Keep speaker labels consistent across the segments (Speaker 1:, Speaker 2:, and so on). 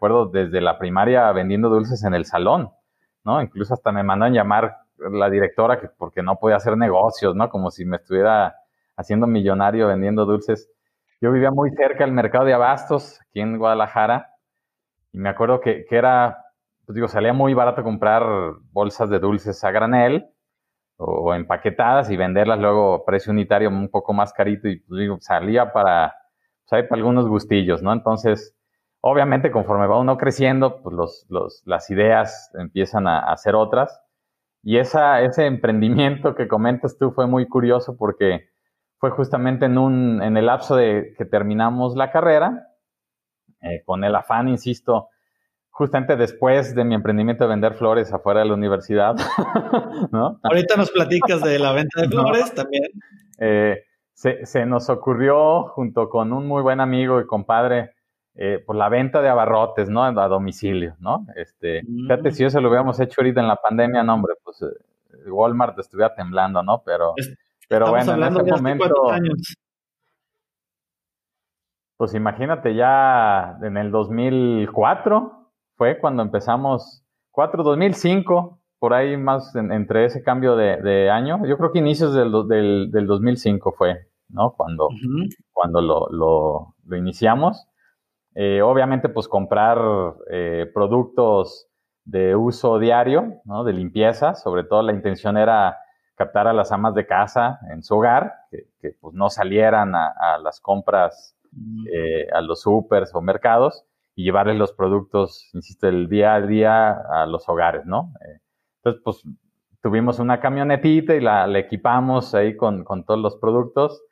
Speaker 1: Recuerdo desde la primaria vendiendo dulces en el salón, ¿no? Incluso hasta me mandan llamar la directora que porque no podía hacer negocios, ¿no? Como si me estuviera haciendo millonario vendiendo dulces. Yo vivía muy cerca del mercado de abastos, aquí en Guadalajara, y me acuerdo que, era, pues digo, salía muy barato comprar bolsas de dulces a granel o, empaquetadas y venderlas luego a precio unitario un poco más carito y pues salía para, pues, para algunos gustillos, ¿no? Entonces, Obviamente, conforme va uno creciendo, pues los, las ideas empiezan a, ser otras. Y esa, ese emprendimiento que comentas tú fue muy curioso porque fue justamente en, un, en el lapso de que terminamos la carrera, eh, con el afán, insisto, justamente después de mi emprendimiento de vender flores afuera de la universidad.
Speaker 2: Ahorita nos platicas de la venta de flores también.
Speaker 1: Eh, se, se, nos ocurrió, junto con un muy buen amigo y compadre, eh, por la venta de abarrotes, ¿no? A domicilio, ¿no? Este, fíjate, si eso lo hubiéramos hecho ahorita en la pandemia, no, hombre, pues eh, Walmart estuviera temblando, ¿no? Pero, pero bueno, en ese momento. Años. Pues imagínate, ya en el 2004 fue cuando empezamos, 4, 2005, por ahí más entre ese cambio de, año. Yo creo que inicios del, del, del 2005 fue, ¿no? Cuando, cuando lo, lo, lo iniciamos. Eh, obviamente, pues comprar eh, productos de uso diario, ¿no? De limpieza, sobre todo la intención era captar a las amas de casa en su hogar, que, pues no salieran a, las compras eh, a los supers o mercados y llevarles los productos, insisto, el día a día a los hogares, ¿no? entonces, pues tuvimos una camionetita y la, equipamos ahí con, con todos los productos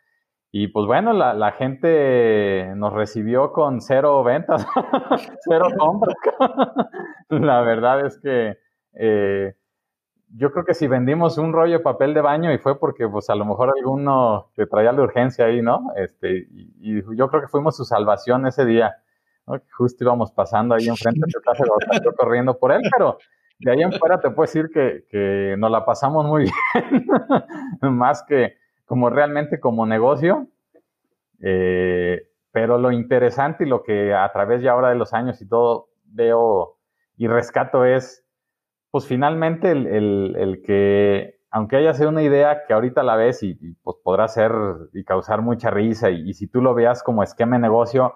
Speaker 1: y pues bueno, la, gente nos recibió con cero ventas, cero compras. la verdad es que eh, yo creo que si vendimos un rollo de papel de baño y fue porque pues a lo mejor alguno que traía la urgencia ahí, ¿no? Este, y, yo creo que fuimos su salvación ese día, ¿no? Justo íbamos pasando ahí enfrente de casa, yo corriendo por él, pero de ahí en fuera te puedo decir que, que nos la pasamos muy bien, más que como realmente como negocio. Eh, pero lo interesante y lo que a través ya ahora de los años y todo veo y rescato es, pues finalmente el, que, aunque haya sido una idea que ahorita la ves y, pues podrá ser y causar mucha risa y, si tú lo veas como esquema de negocio,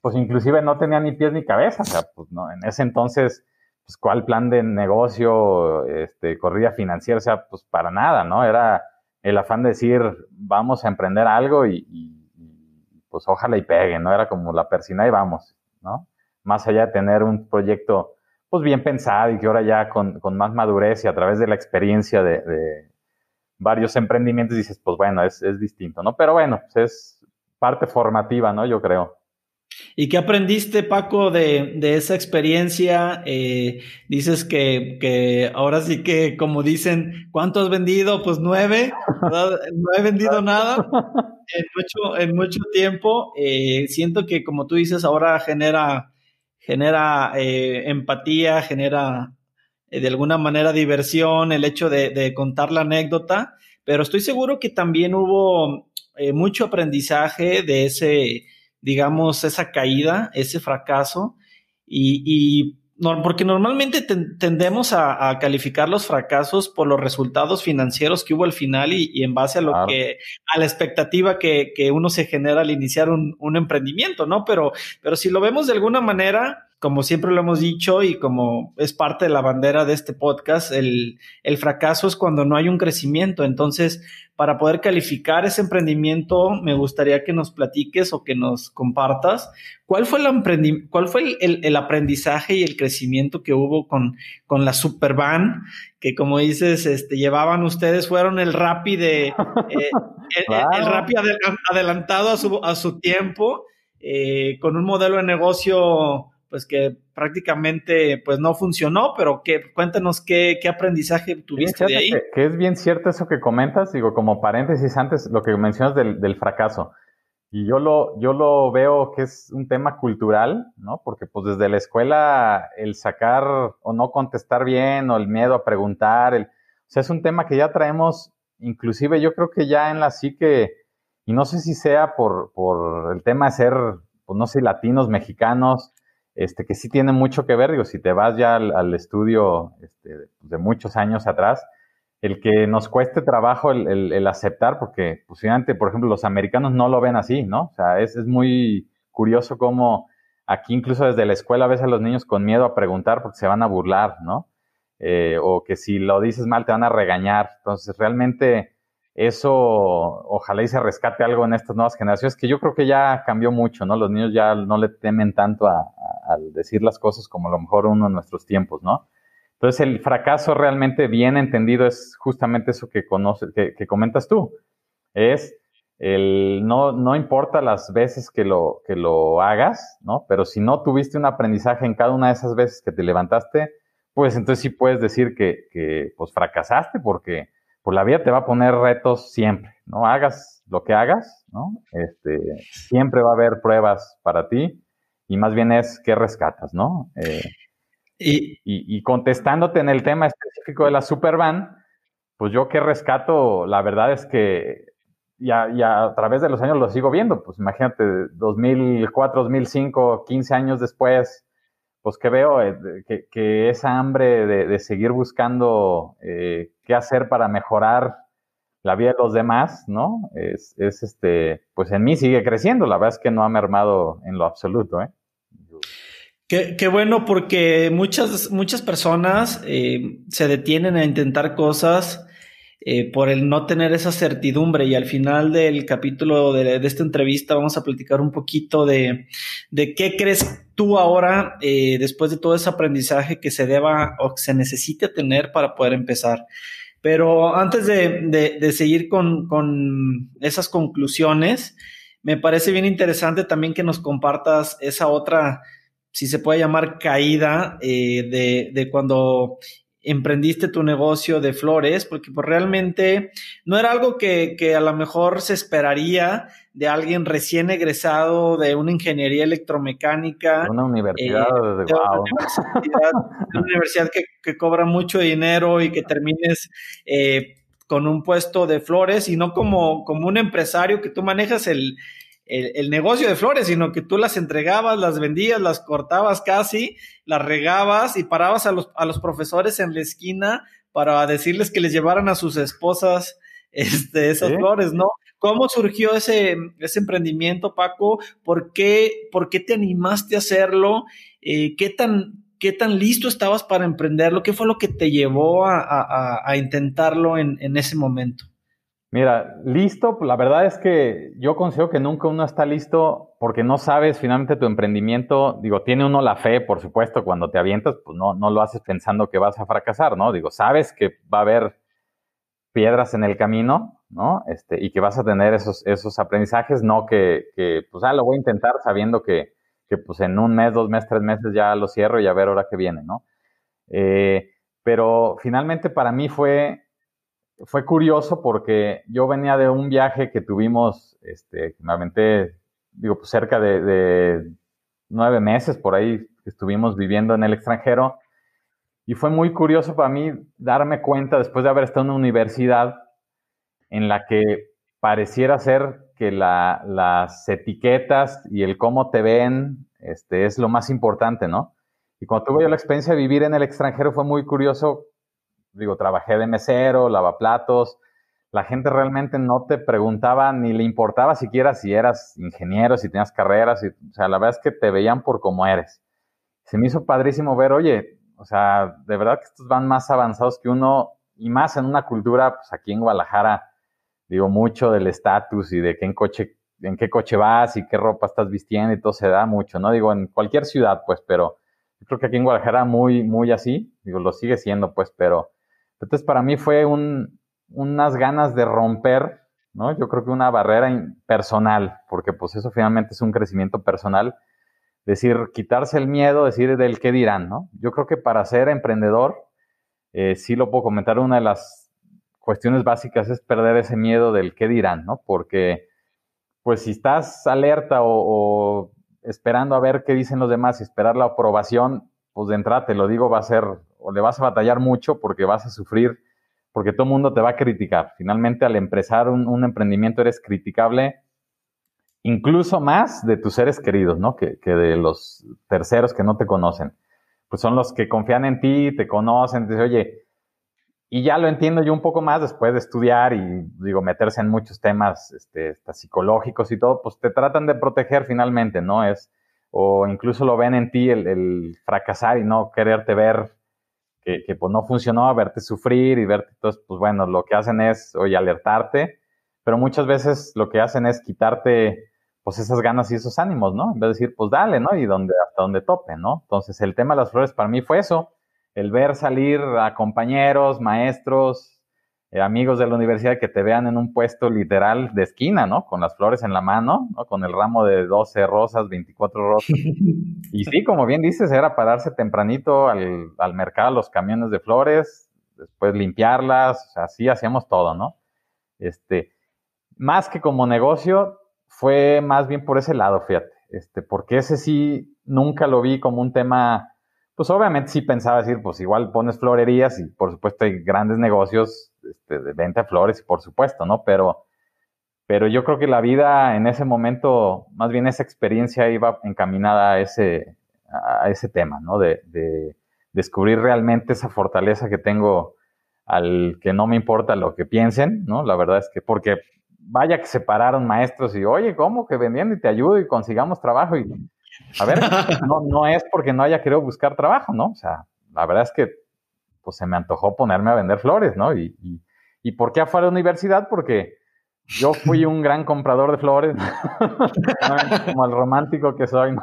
Speaker 1: pues inclusive no tenía ni pies ni cabeza, o sea, pues no, en ese entonces, pues cuál plan de negocio, este, corrida financiera, o sea, pues para nada, ¿no? Era el afán de decir, vamos a emprender algo y, pues ojalá y pegue, ¿no? Era como la persina y vamos, ¿no? Más allá de tener un proyecto, pues bien pensado y que ahora ya con, más madurez y a través de la experiencia de, varios emprendimientos dices, pues bueno, es, es distinto, ¿no? Pero bueno, pues es parte formativa, ¿no? Yo creo.
Speaker 2: ¿Y qué aprendiste, Paco, de, esa experiencia? Eh, dices que, ahora sí que, como dicen, ¿cuánto has vendido? Pues nueve, no he vendido nada en mucho, tiempo. Eh, siento que, como tú dices, ahora genera, genera eh, empatía, genera de alguna manera diversión, el hecho de, de, contar la anécdota, pero estoy seguro que también hubo mucho aprendizaje de ese digamos, esa caída, ese fracaso, y, porque normalmente tendemos a, calificar los fracasos por los resultados financieros que hubo al final y, en base a lo que, a la expectativa que, uno se genera al iniciar un, emprendimiento, ¿no? Pero, pero si lo vemos de alguna manera, como siempre lo hemos dicho y como es parte de la bandera de este podcast, el, el fracaso es cuando no hay un crecimiento. Entonces, para poder calificar ese emprendimiento, me gustaría que nos platiques o que nos compartas cuál fue el, cuál fue el, aprendizaje y el crecimiento que hubo con, con la Supervan, que como dices, este, llevaban ustedes, fueron el Rappi de, eh, el, Rappi adelantado a su, a su tiempo, eh, con un modelo de negocio pues que prácticamente pues no funcionó, pero que cuéntanos qué, qué aprendizaje tuviste de ahí.
Speaker 1: Que, es bien cierto eso que comentas, digo, como paréntesis antes, lo que mencionas del, del, fracaso. Y yo lo, yo lo veo que es un tema cultural, ¿no? Porque pues desde la escuela el sacar o no contestar bien o el miedo a preguntar, el, o sea, es un tema que ya traemos, inclusive yo creo que ya en la psique, y no sé si sea por, por el tema de ser, pues no sé, latinos, mexicanos, este, que sí tiene mucho que ver, digo, si te vas ya al, estudio este, de muchos años atrás, el que nos cueste trabajo el, aceptar, porque pues, por ejemplo, los americanos no lo ven así, ¿no? O sea, es, es muy curioso cómo aquí incluso desde la escuela ves a los niños con miedo a preguntar porque se van a burlar, ¿no? Eh, o que si lo dices mal te van a regañar. Entonces, realmente eso ojalá y se rescate algo en estas nuevas generaciones, que yo creo que ya cambió mucho, ¿no? Los niños ya no le temen tanto a, decir las cosas como a lo mejor uno en nuestros tiempos, ¿no? Entonces el fracaso realmente bien entendido es justamente eso que, conoces, que, comentas tú. Es el no, no importa las veces que lo, que lo hagas, ¿no? Pero si no tuviste un aprendizaje en cada una de esas veces que te levantaste, pues entonces sí puedes decir que, que pues fracasaste porque pues la vida te va a poner retos siempre, ¿no? Hagas lo que hagas, ¿no? Este, siempre va a haber pruebas para ti y más bien es qué rescatas, ¿no? Eh, y, y, contestándote en el tema específico de la Supervan, pues yo qué rescato, la verdad es que ya, ya a través de los años lo sigo viendo, pues imagínate, 2004, 2005, 15 años después, pues que veo eh, que, esa hambre de, seguir buscando eh, qué hacer para mejorar la vida de los demás, ¿no? Es, este, pues en mí sigue creciendo, la verdad es que no ha mermado en lo absoluto, ¿eh?
Speaker 2: Qué, bueno porque muchas, muchas personas eh, se detienen a intentar cosas eh, por el no tener esa certidumbre. Y al final del capítulo de, esta entrevista vamos a platicar un poquito de, de qué crees tú ahora, eh, después de todo ese aprendizaje que se deba o que se necesite tener para poder empezar. Pero antes de, de, seguir con, con esas conclusiones, me parece bien interesante también que nos compartas esa otra si se puede llamar caída eh, de, de, cuando emprendiste tu negocio de flores, porque pues realmente no era algo que, que, a lo mejor se esperaría de alguien recién egresado de una ingeniería electromecánica.
Speaker 1: Una universidad, eh, de,
Speaker 2: una universidad, que, que, cobra mucho dinero y que termines eh, con un puesto de flores y no como, como un empresario que tú manejas el, el, negocio de flores, sino que tú las entregabas, las vendías, las cortabas casi, las regabas y parabas a los, a los profesores en la esquina para decirles que les llevaran a sus esposas este, esas flores, ¿no? ¿Cómo surgió ese, ese emprendimiento, Paco? ¿Por qué, ¿Por qué te animaste a hacerlo? Eh, ¿qué, tan, ¿Qué tan listo estabas para emprenderlo? ¿Qué fue lo que te llevó a, a, a intentarlo en, en ese momento?
Speaker 1: Mira, listo, la verdad es que yo considero que nunca uno está listo porque no sabes finalmente tu emprendimiento, digo, tiene uno la fe, por supuesto, cuando te avientas, pues no, no lo haces pensando que vas a fracasar, ¿no? Digo, sabes que va a haber piedras en el camino, ¿no? Este, y que vas a tener esos, esos aprendizajes, no que, que, pues, ah, lo voy a intentar sabiendo que, que, pues, en un mes, dos meses, tres meses ya lo cierro y a ver ahora que viene, ¿no? Eh, pero finalmente para mí fue fue curioso porque yo venía de un viaje que tuvimos, este, me aventé, digo, pues cerca de, nueve meses por ahí estuvimos viviendo en el extranjero. Y fue muy curioso para mí darme cuenta, después de haber estado en una universidad en la que pareciera ser que las etiquetas y el cómo te ven este, es lo más importante, ¿no? Y cuando tuve yo la experiencia de vivir en el extranjero fue muy curioso digo, trabajé de mesero, lavaplatos, la gente realmente no te preguntaba ni le importaba siquiera si eras ingeniero, si tenías carreras, o sea, la verdad es que te veían por cómo eres. se me hizo padrísimo ver, oye, o sea, de verdad que estos van más avanzados que uno y más en una cultura, pues aquí en Guadalajara, digo, mucho del estatus y de qué en coche, en qué coche vas y qué ropa estás vistiendo y todo se da mucho, ¿no? Digo, en cualquier ciudad, pues, pero yo creo que aquí en Guadalajara muy, muy así, digo, lo sigue siendo, pues, pero entonces para mí fue un, unas ganas de romper, ¿no? Yo creo que una barrera personal, porque pues eso finalmente es un crecimiento personal, decir, quitarse el miedo, decir del qué dirán, ¿no? Yo creo que para ser emprendedor, eh, sí lo puedo comentar, una de las cuestiones básicas es perder ese miedo del qué dirán, ¿no? Porque, pues si estás alerta o, esperando a ver qué dicen los demás y esperar la aprobación, pues de entrada te lo digo, va a ser, o le vas a batallar mucho porque vas a sufrir, porque todo el mundo te va a criticar. Finalmente, al empezar un, emprendimiento eres criticable incluso más de tus seres queridos, ¿no? Que, de los terceros que no te conocen pues son los que confían en ti, te conocen, te dicen, oye, y ya lo entiendo yo un poco más después de estudiar y digo, meterse en muchos temas este, psicológicos y todo, pues te tratan de proteger finalmente, ¿no? Es, o incluso lo ven en ti el, fracasar y no quererte ver que, pues no funcionó, verte sufrir y verte, entonces, pues bueno, lo que hacen es, oye, alertarte, pero muchas veces lo que hacen es quitarte pues esas ganas y esos ánimos, ¿no? En vez de decir, pues dale, ¿no? Y donde, hasta donde tope, ¿no? Entonces, el tema de las flores para mí fue eso, el ver salir a compañeros, maestros, eh, amigos de la universidad que te vean en un puesto literal de esquina, ¿no? Con las flores en la mano, ¿no? Con el ramo de 12 rosas, 24 rosas. Y sí, como bien dices, era pararse tempranito al, al mercado, los camiones de flores, después limpiarlas, o sea, así hacíamos todo, ¿no? Este, más que como negocio, fue más bien por ese lado, fíjate, este, porque ese sí nunca lo vi como un tema, pues obviamente sí pensaba decir, pues igual pones florerías y por supuesto hay grandes negocios este, de venta de flores, por supuesto, ¿no? Pero, pero yo creo que la vida en ese momento, más bien esa experiencia iba encaminada a ese, a ese tema, ¿no? De, de descubrir realmente esa fortaleza que tengo al que no me importa lo que piensen, ¿no? La verdad es que, porque vaya que se pararon maestros y, oye, ¿cómo que vendiendo y te ayudo y consigamos trabajo? Y, a ver, no, no es porque no haya querido buscar trabajo, ¿no? O sea, la verdad es que, pues se me antojó ponerme a vender flores, ¿no? Y, y, y ¿por qué afuera de la universidad? Porque yo fui un gran comprador de flores, como el romántico que soy, ¿no?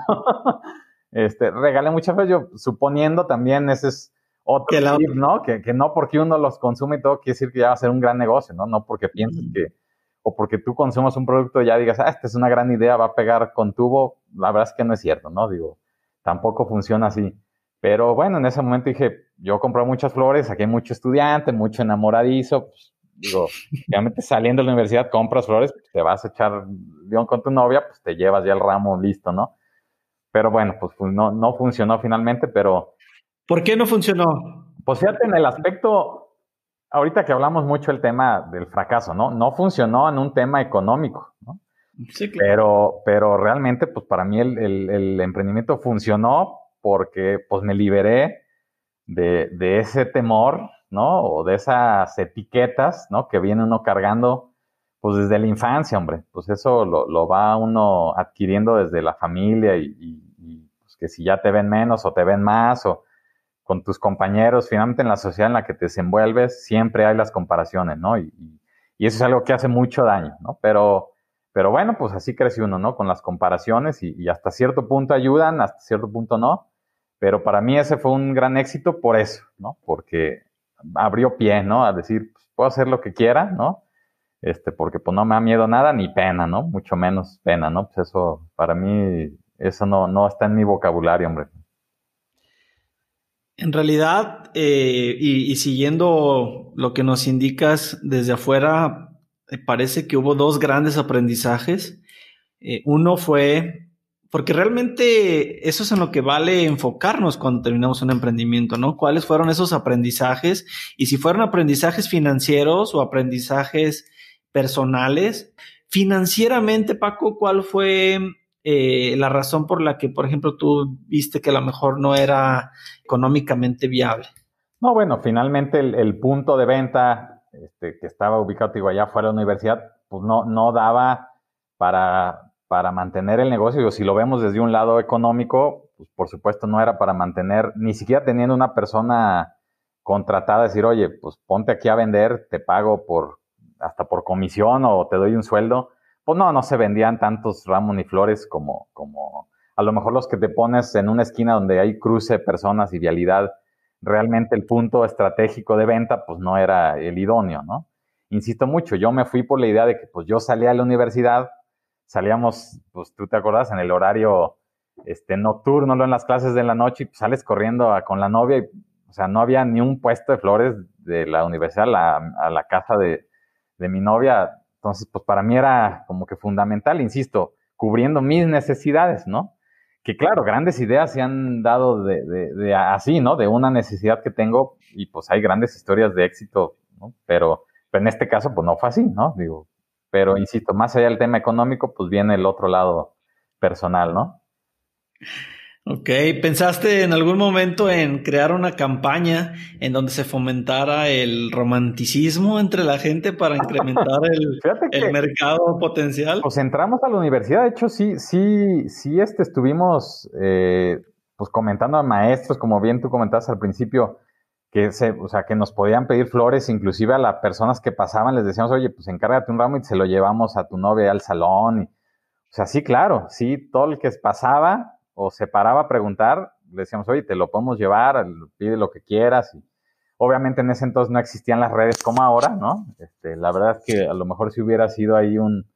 Speaker 1: Este, regalé muchas flores, yo suponiendo también ese es otro ¿no? Que, que, no porque uno los consume y todo quiere decir que ya va a ser un gran negocio, ¿no? No porque pienses que, o porque tú consumas un producto y ya digas, ah, esta es una gran idea, va a pegar con tubo, la verdad es que no es cierto, ¿no? Digo, tampoco funciona así. Pero bueno, en ese momento dije, yo compro muchas flores, aquí hay mucho estudiante, mucho enamoradizo, pues, digo, realmente saliendo de la universidad compras flores, te vas a echar león con tu novia, pues te llevas ya el ramo listo, ¿no? Pero bueno, pues, pues no, no funcionó finalmente, pero...
Speaker 2: ¿Por qué no funcionó?
Speaker 1: Pues fíjate, en el aspecto ahorita que hablamos mucho el tema del fracaso, ¿no? No funcionó en un tema económico, ¿no? Sí, claro. Pero, pero realmente, pues para mí el, emprendimiento funcionó porque pues me liberé de, ese temor, ¿no? O de esas etiquetas, ¿no? Que viene uno cargando, pues desde la infancia, hombre. Pues eso lo, va uno adquiriendo desde la familia y, y, pues que si ya te ven menos o te ven más o con tus compañeros, finalmente en la sociedad en la que te desenvuelves, siempre hay las comparaciones, ¿no? Y, eso es algo que hace mucho daño, ¿no? Pero, pero bueno, pues así crece uno, ¿no? Con las comparaciones y, hasta cierto punto ayudan, hasta cierto punto no. Pero para mí ese fue un gran éxito por eso, ¿no? Porque abrió pie, ¿no? A decir, pues, puedo hacer lo que quiera, ¿no? Este, porque pues no me da miedo nada ni pena, ¿no? Mucho menos pena, ¿no? Pues eso, para mí, eso no, no está en mi vocabulario, hombre.
Speaker 2: En realidad, eh, y, siguiendo lo que nos indicas desde afuera, eh, parece que hubo dos grandes aprendizajes. Eh, uno fue, porque realmente eso es en lo que vale enfocarnos cuando terminamos un emprendimiento, ¿no? ¿Cuáles fueron esos aprendizajes? Y si fueron aprendizajes financieros o aprendizajes personales. Financieramente, Paco, ¿cuál fue eh, la razón por la que, por ejemplo, tú viste que a lo mejor no era económicamente viable?
Speaker 1: No, bueno, finalmente el, punto de venta este, que estaba ubicado digo, allá fuera de la universidad, pues no, no daba para, para mantener el negocio. si lo vemos desde un lado económico, pues, por supuesto no era para mantener, ni siquiera teniendo una persona contratada, decir, oye, pues ponte aquí a vender, te pago por, hasta por comisión o te doy un sueldo. Pues no, no se vendían tantos ramos ni flores como, como a lo mejor los que te pones en una esquina donde hay cruce, personas y vialidad, realmente el punto estratégico de venta, pues no era el idóneo, ¿no? Insisto mucho, yo me fui por la idea de que pues yo salía a la universidad, salíamos, pues tú te acordás, en el horario este, nocturno, no en las clases de la noche, y sales corriendo con la novia, y, o sea, no había ni un puesto de flores de la universidad a la, casa de, de mi novia, entonces pues para mí era como que fundamental, insisto, cubriendo mis necesidades, ¿no? que claro, grandes ideas se han dado de, así, ¿no? De una necesidad que tengo y pues hay grandes historias de éxito, ¿no? Pero, en este caso pues no fue así, ¿no? Digo, pero insisto, más allá del tema económico, pues viene el otro lado personal, ¿no?
Speaker 2: Ok, ¿pensaste en algún momento en crear una campaña en donde se fomentara el romanticismo entre la gente para incrementar el, mercado potencial?
Speaker 1: Pues entramos a la universidad, de hecho sí, sí, sí este, estuvimos eh, pues comentando a maestros, como bien tú comentabas al principio, que se, o sea, que nos podían pedir flores, inclusive a las personas que pasaban les decíamos, oye, pues encárgate un ramo y se lo llevamos a tu novia al salón. Y, o sea, sí, claro, sí, todo el que pasaba o se paraba a preguntar, le decíamos, oye, te lo podemos llevar, pide lo que quieras. Y obviamente en ese entonces no existían las redes como ahora, ¿no? Este, la verdad es que a lo mejor si hubiera sido ahí un,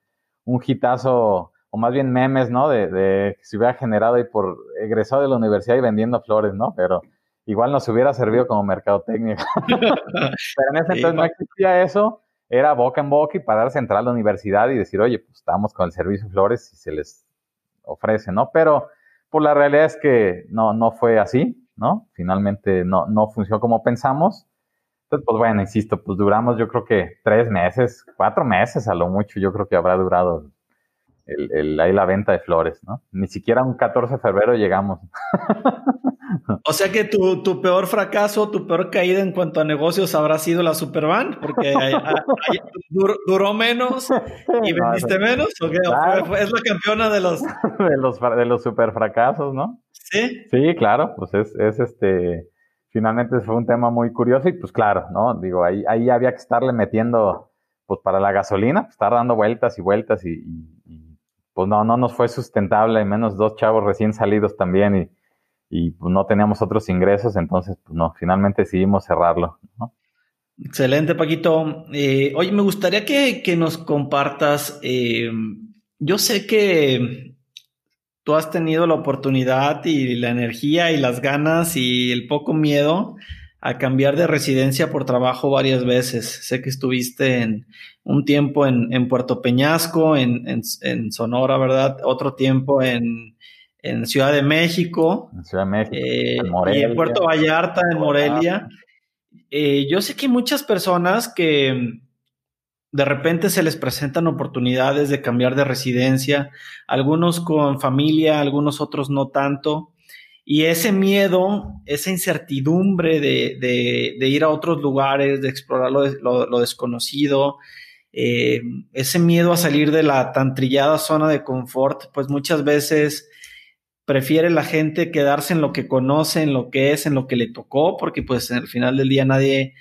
Speaker 1: un hitazo, o más bien memes, ¿no? De, de que se hubiera generado ahí por egresado de la universidad y vendiendo flores, ¿no? Pero igual nos hubiera servido como mercadotecnia. Pero en ese entonces no existía eso, era boca en boca y pararse a entrar a la universidad y decir, oye, pues estamos con el servicio de flores y se les ofrece, ¿no? Pero pues la realidad es que no, no fue así, ¿no? Finalmente no, no funcionó como pensamos. Entonces, pues bueno, insisto, pues duramos yo creo que tres meses, cuatro meses a lo mucho, yo creo que habrá durado el, ahí la venta de flores, ¿no? Ni siquiera un 14 de febrero llegamos.
Speaker 2: O sea que tu, tu, peor fracaso, tu peor caída en cuanto a negocios habrá sido la Superban, porque duró, menos y vendiste menos, ¿o qué? es la campeona de los...
Speaker 1: de los de los super fracasos, ¿no?
Speaker 2: Sí.
Speaker 1: Sí, claro, pues es, es este, finalmente fue un tema muy curioso y pues claro, ¿no? Digo, ahí, ahí había que estarle metiendo, pues para la gasolina, pues, estar dando vueltas y vueltas y, y pues no, no nos fue sustentable, menos dos chavos recién salidos también y y pues, no teníamos otros ingresos, entonces pues no, finalmente decidimos cerrarlo.
Speaker 2: Excelente, Paquito. Eh, oye, me gustaría que, nos compartas, eh, yo sé que tú has tenido la oportunidad y la energía y las ganas y el poco miedo a cambiar de residencia por trabajo varias veces. Sé que estuviste en un tiempo en, Puerto Peñasco, en, en, Sonora, ¿verdad? Otro tiempo en, en Ciudad de México.
Speaker 1: En Ciudad de México.
Speaker 2: Eh, y en Puerto Vallarta, en Morelia. Eh, yo sé que hay muchas personas que de repente se les presentan oportunidades de cambiar de residencia, algunos con familia, algunos otros no tanto. Y ese miedo, esa incertidumbre de, ir a otros lugares, de explorar lo, desconocido, eh, ese miedo a salir de la tan trillada zona de confort, pues muchas veces prefiere la gente quedarse en lo que conoce, en lo que es, en lo que le tocó, porque pues al final del día nadie,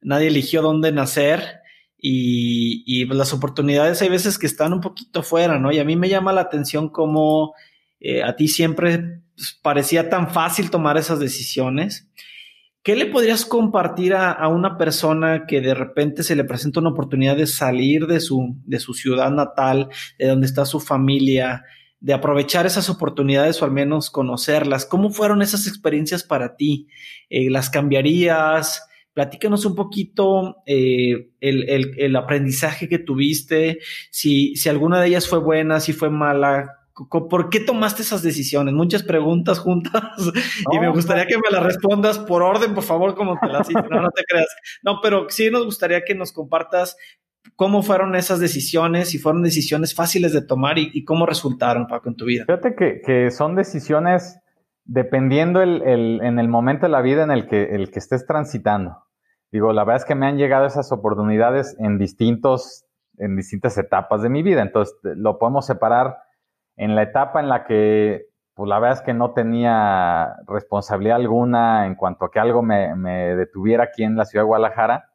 Speaker 2: nadie eligió dónde nacer y, y pues, las oportunidades hay veces que están un poquito fuera, ¿no? Y a mí me llama la atención cómo eh, a ti siempre pues, parecía tan fácil tomar esas decisiones. ¿Qué le podrías compartir a, a, una persona que de repente se le presenta una oportunidad de salir de su, de su ciudad natal, de donde está su familia, de aprovechar esas oportunidades o al menos conocerlas. ¿Cómo fueron esas experiencias para ti? Eh, ¿Las cambiarías? Platícanos un poquito eh, el, aprendizaje que tuviste, si, si alguna de ellas fue buena, si fue mala, ¿Por qué tomaste esas decisiones? Muchas preguntas juntas y me gustaría que me las respondas por orden, por favor, como te las hice. No, no te creas. No, pero sí nos gustaría que nos compartas ¿Cómo fueron esas decisiones? Si fueron decisiones fáciles de tomar y, cómo resultaron, Paco, en tu vida.
Speaker 1: Fíjate que, son decisiones dependiendo en el momento de la vida en el que, el que estés transitando. Digo, la verdad es que me han llegado esas oportunidades en distintos, en distintas etapas de mi vida. Entonces, lo podemos separar en la etapa en la que pues la verdad es que no tenía responsabilidad alguna en cuanto a que algo me, detuviera aquí en la ciudad de Guadalajara.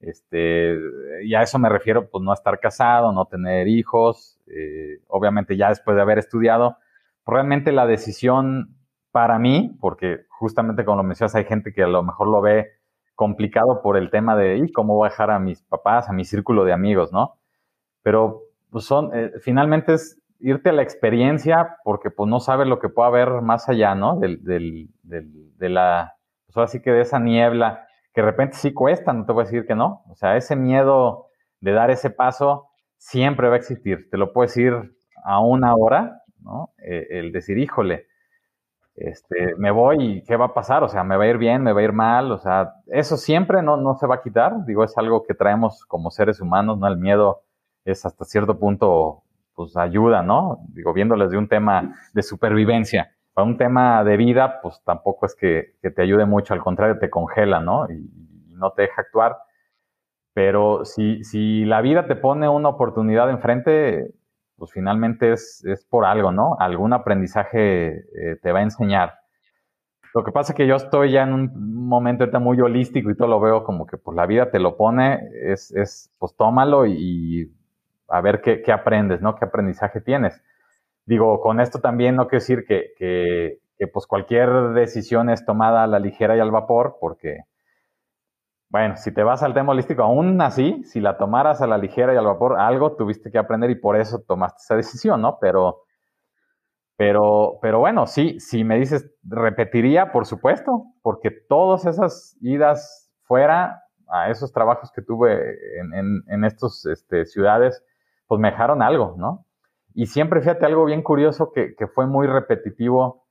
Speaker 1: Este, y a eso me refiero, pues no estar casado, no tener hijos, eh, obviamente ya después de haber estudiado, realmente la decisión para mí, porque justamente como lo mencionas, hay gente que a lo mejor lo ve complicado por el tema de ¿y cómo voy a dejar a mis papás, a mi círculo de amigos, ¿no? Pero pues son, eh, finalmente es irte a la experiencia porque pues no sabes lo que puede haber más allá, ¿no? Del, del, del, de la, pues ahora sí que de esa niebla, que de repente sí cuesta, no te voy a decir que no. O sea, ese miedo de dar ese paso siempre va a existir. Te lo puedo a una hora, ¿no? Eh, el decir, híjole, este, me voy y qué va a pasar, o sea, me va a ir bien, me va a ir mal, o sea, eso siempre no, no se va a quitar, digo, es algo que traemos como seres humanos, ¿no? El miedo es hasta cierto punto, pues ayuda, ¿no? Digo, viéndoles de un tema de supervivencia, para un tema de vida, pues tampoco es que, te ayude mucho, al contrario, te congela, ¿no? Y, no te deja actuar. Pero si, la vida te pone una oportunidad enfrente, pues finalmente es, por algo, ¿no? Algún aprendizaje eh, te va a enseñar. Lo que pasa es que yo estoy ya en un momento ahorita muy holístico y todo lo veo como que pues la vida te lo pone, es, es pues tómalo y, a ver qué, aprendes, ¿no? ¿Qué aprendizaje tienes? Digo, con esto también no quiero decir que, que, pues cualquier decisión es tomada a la ligera y al vapor, porque bueno, si te vas al tema holístico, aún así, si la tomaras a la ligera y al vapor, algo tuviste que aprender y por eso tomaste esa decisión, ¿no? Pero, pero, pero bueno, sí, si me dices, repetiría, por supuesto, porque todas esas idas fuera a esos trabajos que tuve en, en, en estas este, ciudades, pues me dejaron algo, ¿no? Y siempre, fíjate, algo bien curioso que, que fue muy repetitivo,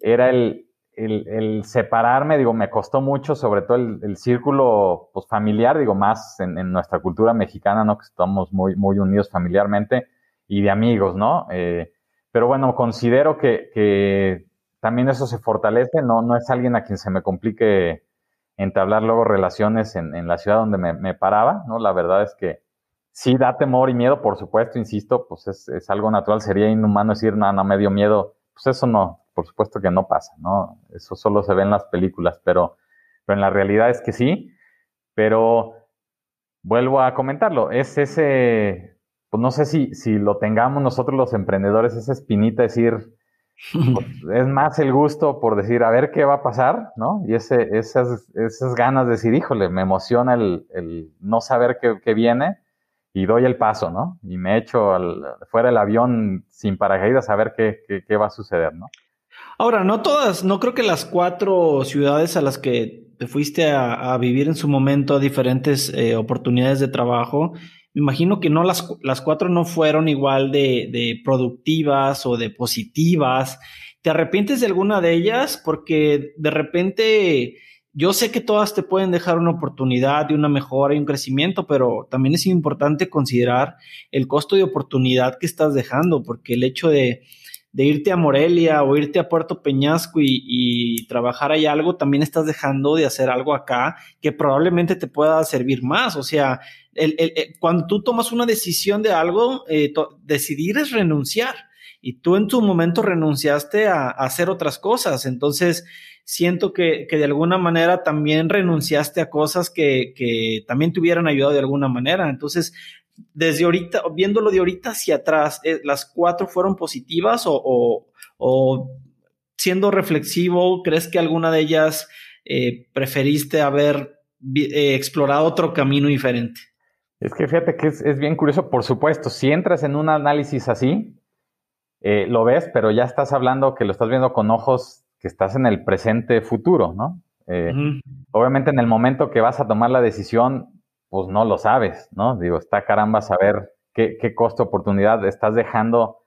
Speaker 1: era el, el, separarme, digo, me costó mucho, sobre todo el, círculo pues, familiar, digo, más en, nuestra cultura mexicana, ¿no? Que estamos muy, muy unidos familiarmente y de amigos, ¿no? Eh, pero bueno, considero que, también eso se fortalece, no, no es alguien a quien se me complique entablar luego relaciones en, la ciudad donde me, paraba, ¿no? La verdad es que sí da temor y miedo, por supuesto, insisto, pues es, es algo natural, sería inhumano decir, no, no me dio miedo, pues eso no, por supuesto que no pasa, ¿no? Eso solo se ve en las películas, pero, pero en la realidad es que sí. Pero vuelvo a comentarlo, es ese, pues no sé si, si lo tengamos nosotros los emprendedores, esa espinita, decir, pues, es más el gusto por decir, a ver qué va a pasar, ¿no? Y ese, esas, esas ganas de decir, híjole, me emociona el, el no saber qué, viene y doy el paso, ¿no? Y me echo al, fuera del avión sin paracaídas a ver qué, qué, qué va a suceder, ¿no?
Speaker 2: Ahora, no todas, no creo que las cuatro ciudades a las que te fuiste a, vivir en su momento diferentes eh, oportunidades de trabajo, me imagino que no las, las cuatro no fueron igual de, de, productivas o de positivas. ¿Te arrepientes de alguna de ellas? Porque de repente yo sé que todas te pueden dejar una oportunidad de una mejora y un crecimiento, pero también es importante considerar el costo de oportunidad que estás dejando, porque el hecho de irte a Morelia o irte a Puerto Peñasco y, trabajar ahí algo, también estás dejando de hacer algo acá que probablemente te pueda servir más. O sea, el, cuando tú tomas una decisión de algo, eh, decidir es renunciar. Y tú en tu momento renunciaste a, hacer otras cosas. Entonces, siento que, que, de alguna manera también renunciaste a cosas que, que también te hubieran ayudado de alguna manera. Entonces, desde ahorita, viéndolo de ahorita hacia atrás, eh, ¿las cuatro fueron positivas o, siendo reflexivo, crees que alguna de ellas eh, preferiste haber eh, explorado otro camino diferente?
Speaker 1: Es que fíjate que es, bien curioso, por supuesto, si entras en un análisis así, lo ves, pero ya estás hablando que lo estás viendo con ojos que estás en el presente futuro, ¿no? Obviamente en el momento que vas a tomar la decisión, pues no lo sabes, ¿no? Digo, está caramba saber qué, qué costo oportunidad estás dejando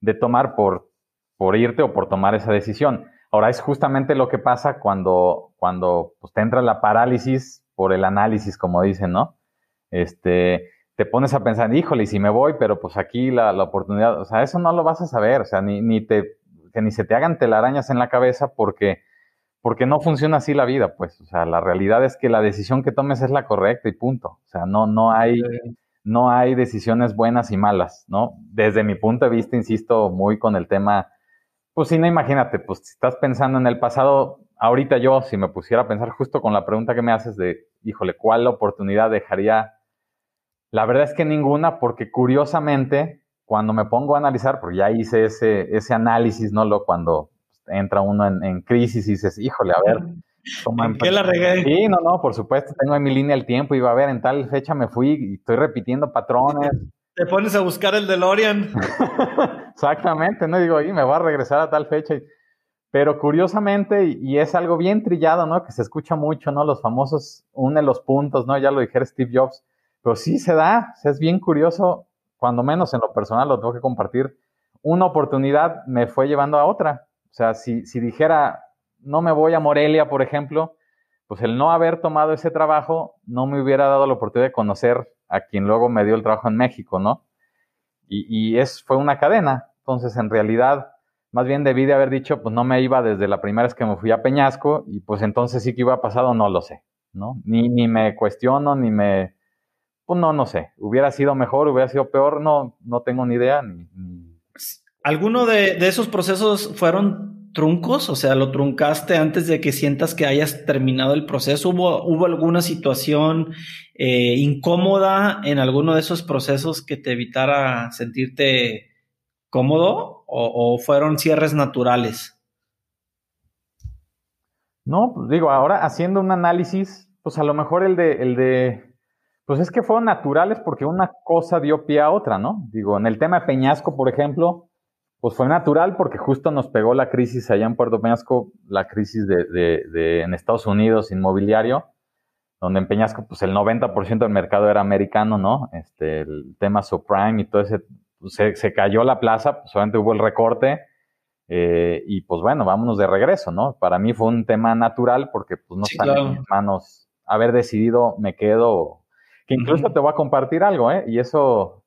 Speaker 1: de tomar por, por irte o por tomar esa decisión. Ahora es justamente lo que pasa cuando, cuando pues, te entra la parálisis por el análisis, como dicen, ¿no? Este, te pones a pensar, híjole, y si me voy, pero pues aquí la, la oportunidad, o sea, eso no lo vas a saber, o sea, ni, ni te, que ni se te hagan telarañas en la cabeza porque porque no funciona así la vida, pues, o sea, la realidad es que la decisión que tomes es la correcta y punto, o sea, no, no hay, no hay decisiones buenas y malas, ¿no? Desde mi punto de vista, insisto, muy con el tema, Pues sí, no imagínate, pues si estás pensando en el pasado, ahorita yo, si me pusiera a pensar justo con la pregunta que me haces de, híjole, ¿cuál oportunidad dejaría? La verdad es que ninguna, porque curiosamente, cuando me pongo a analizar, porque ya hice ese, ese análisis, ¿no? Lo, cuando entra uno en, crisis y dices, híjole, a ver.
Speaker 2: ¿En qué la regué?
Speaker 1: Sí, no, no, por supuesto, tengo en mi línea el tiempo y va a ver, en tal fecha me fui y estoy repitiendo patrones.
Speaker 2: Te pones a buscar el DeLorean.
Speaker 1: Exactamente, ¿no? Digo, y me voy a regresar a tal fecha. Pero curiosamente, y, es algo bien trillado, ¿no? Que se escucha mucho, ¿no? Los famosos une los puntos, ¿no? Ya lo dijera Steve Jobs. Pero sí se da, es bien curioso, cuando menos en lo personal lo tengo que compartir. Una oportunidad me fue llevando a otra. O sea, si, si dijera, no me voy a Morelia, por ejemplo, pues el no haber tomado ese trabajo no me hubiera dado la oportunidad de conocer a quien luego me dio el trabajo en México, ¿no? Y, y es, fue una cadena. Entonces, en realidad, más bien debí de haber dicho, pues no me iba desde la primera vez que me fui a Peñasco y pues entonces sí que iba pasado, no lo sé, ¿no? Ni, ni me cuestiono, ni me, pues no, no sé. Hubiera sido mejor, hubiera sido peor, no, no tengo ni idea. Ni,
Speaker 2: ¿Alguno de, de, esos procesos fueron truncos? O sea, ¿lo truncaste antes de que sientas que hayas terminado el proceso? ¿Hubo, hubo alguna situación eh, incómoda en alguno de esos procesos que te evitara sentirte cómodo o, fueron cierres naturales?
Speaker 1: No, pues digo, ahora haciendo un análisis, pues a lo mejor el de, el de, pues es que fueron naturales porque una cosa dio pie a otra, ¿no? Digo, en el tema de Peñasco, por ejemplo, pues fue natural porque justo nos pegó la crisis allá en Puerto Peñasco, la crisis de, de en Estados Unidos inmobiliario, donde en Peñasco, pues el 90% del mercado era americano, ¿no? Este, el tema subprime y todo ese, pues, se, cayó la plaza, pues obviamente hubo el recorte, eh, y pues bueno, vámonos de regreso, ¿no? Para mí fue un tema natural porque pues no está en mis manos haber decidido me quedo, que incluso te voy a compartir algo, ¿eh? Y eso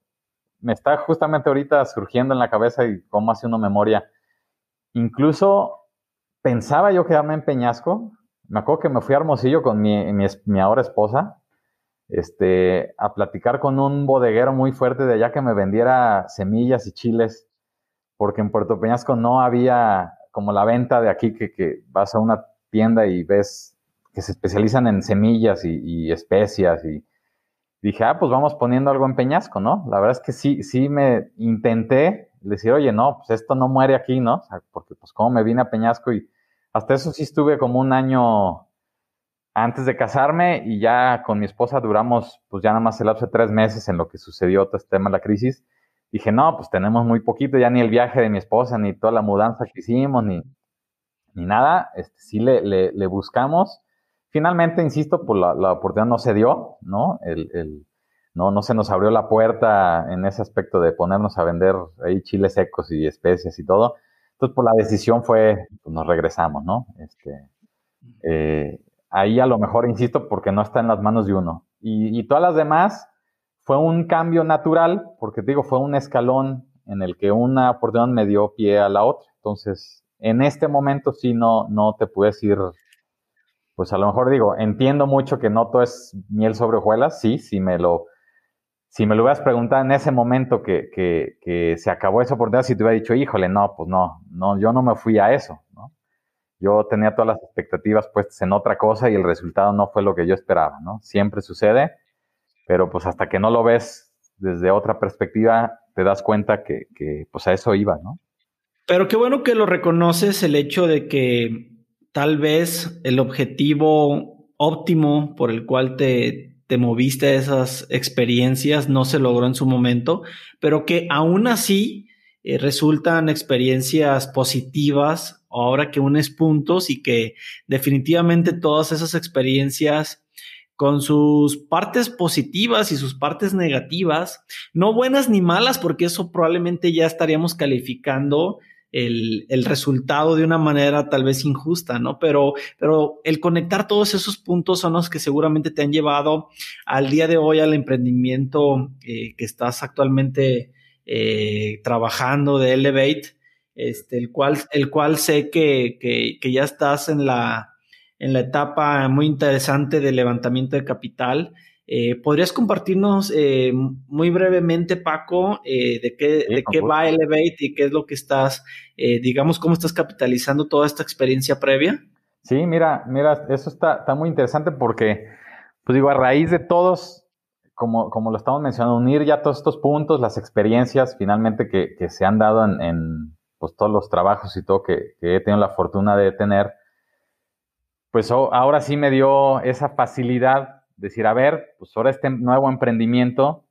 Speaker 1: me está justamente ahorita surgiendo en la cabeza y cómo hace uno memoria. Incluso pensaba yo quedarme en Peñasco, me acuerdo que me fui a Hermosillo con mi, mi, ahora esposa, este, a platicar con un bodeguero muy fuerte de allá que me vendiera semillas y chiles, porque en Puerto Peñasco no había como la venta de aquí que, que vas a una tienda y ves que se especializan en semillas y, y, especias y dije, ah, pues vamos poniendo algo en Peñasco, ¿no? La verdad es que sí, sí me intenté decir, oye, no, pues esto no muere aquí, ¿no? porque pues como me vine a Peñasco y hasta eso sí estuve como un año antes de casarme y ya con mi esposa duramos pues ya nada más el lapso de tres meses en lo que sucedió todo este tema de la crisis. Dije, no, pues tenemos muy poquito, ya ni el viaje de mi esposa, ni toda la mudanza que hicimos, ni, ni nada. Este, sí le, le, buscamos. Finalmente, insisto, pues la, oportunidad no se dio, ¿no? El, el, no, no se nos abrió la puerta en ese aspecto de ponernos a vender ahí chiles secos y especias y todo. Entonces, pues la decisión fue, pues nos regresamos, ¿no? Este, eh, ahí a lo mejor, insisto, porque no está en las manos de uno. Y, todas las demás fue un cambio natural, porque te digo, fue un escalón en el que una oportunidad me dio pie a la otra. Entonces, en este momento sí no, no te puedes ir, pues a lo mejor digo, entiendo mucho que no todo es miel sobre hojuelas, sí, sí me lo si me lo hubieras preguntado en ese momento que, que, se acabó esa oportunidad, si te hubiera dicho, híjole, no, pues no, no, yo no me fui a eso, ¿no? Yo tenía todas las expectativas puestas en otra cosa y el resultado no fue lo que yo esperaba, ¿no? Siempre sucede, pero pues hasta que no lo ves desde otra perspectiva, te das cuenta que, que pues a eso iba, ¿no?
Speaker 2: Pero qué bueno que lo reconoces el hecho de que tal vez el objetivo óptimo por el cual te, te moviste a esas experiencias, no se logró en su momento, pero que aún así eh, resultan experiencias positivas ahora que unes puntos y que definitivamente todas esas experiencias con sus partes positivas y sus partes negativas, no buenas ni malas, porque eso probablemente ya estaríamos calificando el, el, resultado de una manera tal vez injusta, ¿no? Pero, pero el conectar todos esos puntos son los que seguramente te han llevado al día de hoy al emprendimiento eh, que estás actualmente eh, trabajando de Elevate, este, el cual, el cual sé que, que, que ya estás en la, en la etapa muy interesante de levantamiento de capital. Eh, ¿Podrías compartirnos eh, muy brevemente, Paco, eh, de qué, de qué va Elevate y qué es lo que estás, digamos, cómo estás capitalizando toda esta experiencia previa?
Speaker 1: Sí, mira, mira, eso está, está muy interesante porque, pues digo, a raíz de todos, como, como lo estamos mencionando, unir ya todos estos puntos, las experiencias finalmente que, que se han dado en, en pues, todos los trabajos y todo que, que he tenido la fortuna de tener, pues ahora sí me dio esa facilidad decir, a ver, pues ahora este nuevo emprendimiento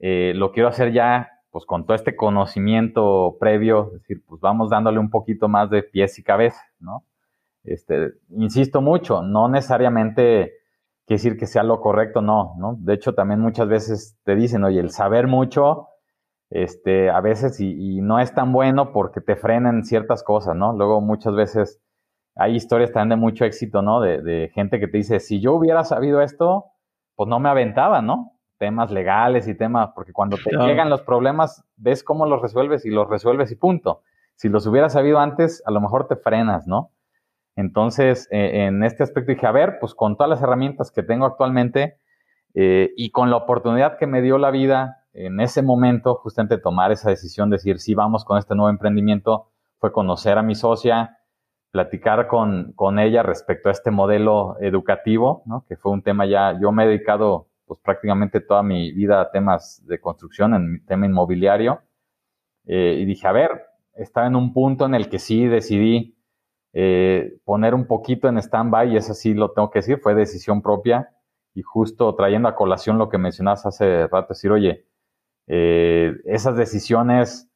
Speaker 1: eh, lo quiero hacer ya, pues con todo este conocimiento previo, es decir, pues vamos dándole un poquito más de pies y cabeza, ¿no? Este, insisto mucho, no necesariamente quiere decir que sea lo correcto, no, ¿no? De hecho, también muchas veces te dicen, oye, el saber mucho, este, a veces y, y no es tan bueno porque te frenan ciertas cosas, ¿no? Luego muchas veces hay historias también de mucho éxito, ¿no? De, gente que te dice, si yo hubiera sabido esto, pues no me aventaba, ¿no? Temas legales y temas, porque cuando te llegan los problemas, ves cómo los resuelves y los resuelves y punto. Si los hubiera sabido antes, a lo mejor te frenas, ¿no? Entonces, eh, en este aspecto dije, a ver, pues con todas las herramientas que tengo actualmente eh, y con la oportunidad que me dio la vida en ese momento, justamente tomar esa decisión, de decir, sí, vamos con este nuevo emprendimiento, fue conocer a mi socia, platicar con, con, ella respecto a este modelo educativo, ¿no? que fue un tema ya, yo me he dedicado pues prácticamente toda mi vida a temas de construcción, en tema inmobiliario, eh, y dije, a ver, estaba en un punto en el que sí decidí eh, poner un poquito en stand-by, y eso sí lo tengo que decir, fue decisión propia, y justo trayendo a colación lo que mencionas hace rato, decir, oye, eh, esas decisiones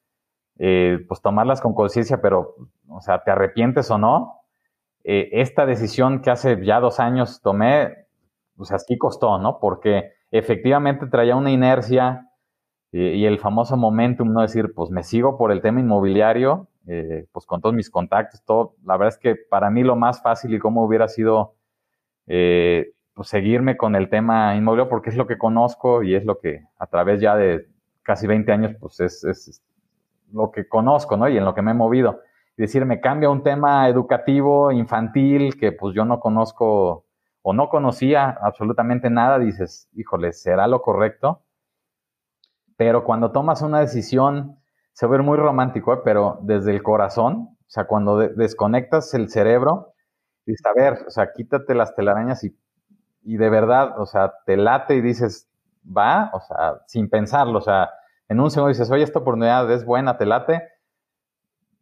Speaker 1: eh, pues tomarlas con conciencia, pero, o sea, te arrepientes o no, eh, esta decisión que hace ya dos años tomé, o sea, sí costó, ¿no? Porque efectivamente traía una inercia y el famoso momentum, ¿no? Decir, pues me sigo por el tema inmobiliario, eh, pues con todos mis contactos, todo. La verdad es que para mí lo más fácil y cómo hubiera sido pues seguirme con el tema inmobiliario porque es lo que conozco y es lo que a través ya de casi 20 años pues es, es, lo que conozco, ¿no? Y en lo que me he movido. Decir, me cambia un tema educativo, infantil, que pues yo no conozco o no conocía absolutamente nada, dices, híjole, ¿será lo correcto? Pero cuando tomas una decisión, se ve muy romántico, ¿eh? pero desde el corazón, o sea, cuando desconectas el cerebro, dices, a ver, o sea, quítate las telarañas y, y de verdad, o sea, te late y dices, va, o sea, sin pensarlo, o sea, en un segundo dices, oye, esta oportunidad es buena, te late.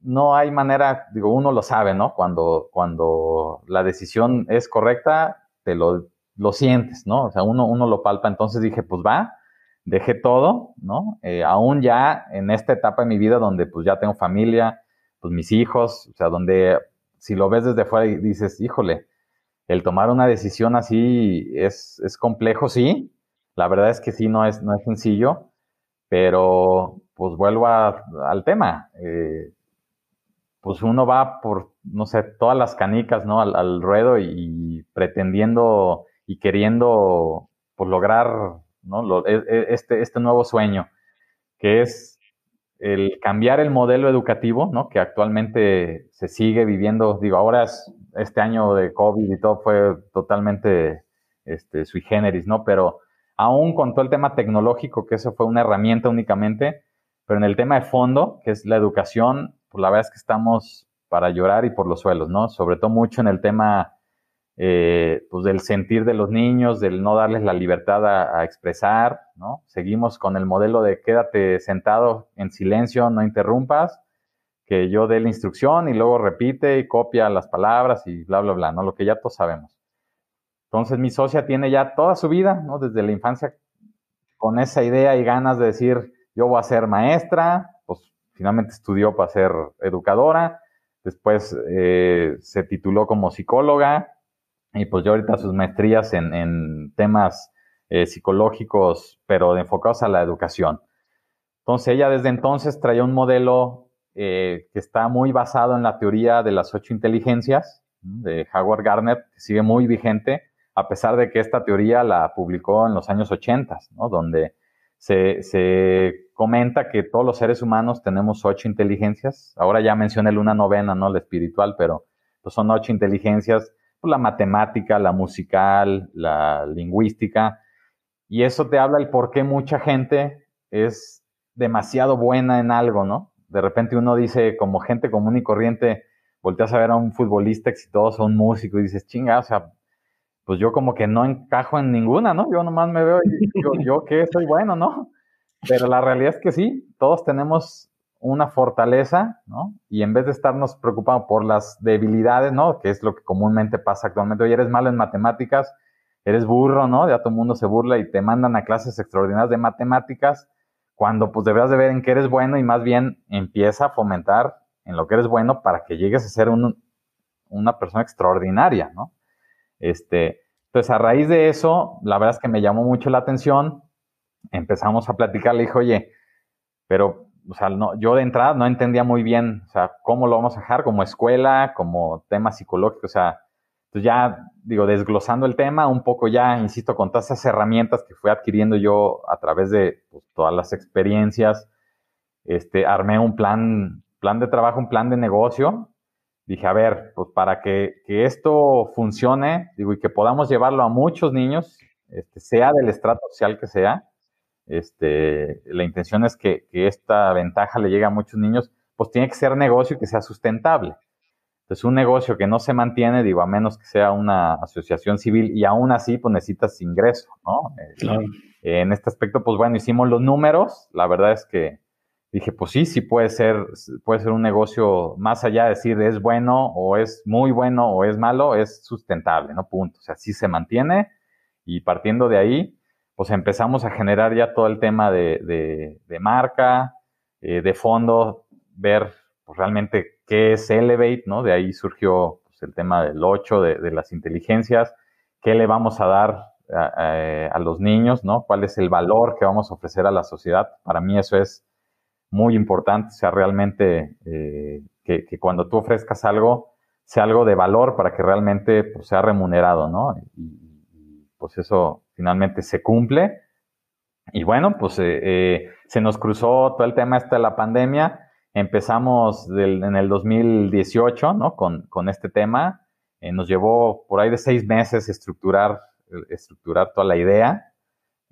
Speaker 1: No hay manera, digo, uno lo sabe, ¿no? Cuando, cuando la decisión es correcta, te lo, lo sientes, ¿no? O sea, uno, uno lo palpa. Entonces dije, pues va, dejé todo, ¿no? Eh, aún ya en esta etapa de mi vida donde pues ya tengo familia, pues mis hijos, o sea, donde si lo ves desde fuera y dices, híjole, el tomar una decisión así es, es complejo, sí. La verdad es que sí, no es, no es sencillo. Pero, pues vuelvo al tema. Eh, pues uno va por, no sé, todas las canicas, ¿no? Al, ruedo y, pretendiendo y queriendo, pues lograr, ¿no? E, e, este, este nuevo sueño, que es el cambiar el modelo educativo, ¿no? Que actualmente se sigue viviendo, digo, ahora es, este año de COVID y todo fue totalmente este, sui generis, ¿no? Pero aún con todo el tema tecnológico, que eso fue una herramienta únicamente, pero en el tema de fondo, que es la educación, pues la verdad es que estamos para llorar y por los suelos, ¿no? Sobre todo mucho en el tema eh, pues del sentir de los niños, del no darles la libertad a, expresar, ¿no? Seguimos con el modelo de quédate sentado en silencio, no interrumpas, que yo dé la instrucción y luego repite y copia las palabras y bla, bla, bla, ¿no? Lo que ya todos sabemos. Entonces mi socia tiene ya toda su vida, ¿no? Desde la infancia, con esa idea y ganas de decir, yo voy a ser maestra, pues finalmente estudió para ser educadora, después eh, se tituló como psicóloga y pues yo ahorita sus maestrías en, temas eh, psicológicos, pero enfocados a la educación. Entonces ella desde entonces traía un modelo eh, que está muy basado en la teoría de las ocho inteligencias de Howard Gardner, que sigue muy vigente, a pesar de que esta teoría la publicó en los años 80, ¿no? donde se, comenta que todos los seres humanos tenemos ocho inteligencias. Ahora ya mencioné una novena, ¿no? La espiritual, pero pues son ocho inteligencias, pues la matemática, la musical, la lingüística, Y eso te habla el por qué mucha gente es demasiado buena en algo, ¿no? De repente uno dice, como gente común y corriente, volteas a ver a un futbolista exitoso, a un músico, y dices, chinga, o sea, pues yo como que no encajo en ninguna, ¿no? Yo nomás me veo y digo, yo que soy bueno, ¿no? Pero la realidad es que sí, todos tenemos una fortaleza, ¿no? Y en vez de estarnos preocupando por las debilidades, ¿no? Que es lo que comúnmente pasa actualmente. Oye, eres malo en matemáticas, eres burro, ¿no? Ya todo el mundo se burla y te mandan a clases extraordinarias de matemáticas, cuando pues deberás de ver en qué eres bueno y más bien empieza a fomentar en lo que eres bueno para que llegues a ser una persona extraordinaria, ¿no? Este, entonces, a raíz de eso, la verdad es que me llamó mucho la atención, empezamos a platicar, le dije, oye, pero, o sea, no, yo de entrada no entendía muy bien, o sea, cómo lo vamos a dejar como escuela, como tema psicológico, o sea, pues ya, digo, desglosando el tema, un poco ya, insisto, con todas esas herramientas que fui adquiriendo yo a través de pues, todas las experiencias, este, armé un plan, plan de trabajo, un plan de negocio. Dije, a ver, pues para que, que esto funcione, digo, y que podamos llevarlo a muchos niños, este, sea del estrato social que sea, este, la intención es que, que esta ventaja le llegue a muchos niños, pues tiene que ser negocio que sea sustentable. Entonces, un negocio que no se mantiene, digo, a menos que sea una asociación civil y aún así, pues necesitas ingreso, ¿no? Eh, claro. En este aspecto, pues bueno, hicimos los números. La verdad es que dije, pues sí, sí puede ser, puede ser un negocio más allá de decir es bueno o es muy bueno o es malo, es sustentable, ¿no? Punto. O sea, sí se mantiene y partiendo de ahí, pues empezamos a generar ya todo el tema de, de, marca, eh, de fondo, ver pues, realmente qué es Elevate, ¿no? De ahí surgió pues, el tema del 8, de, las inteligencias, qué le vamos a dar a, los niños, ¿no? ¿Cuál es el valor que vamos a ofrecer a la sociedad? Para mí eso es muy importante, o sea, realmente eh, que, cuando tú ofrezcas algo, sea algo de valor para que realmente pues, sea remunerado, ¿no? Y, pues eso finalmente se cumple. Y bueno, pues eh, eh, se nos cruzó todo el tema este de la pandemia Empezamos en el 2018, ¿no? Con, con este tema. Eh, nos llevó por ahí de seis meses estructurar, estructurar toda la idea,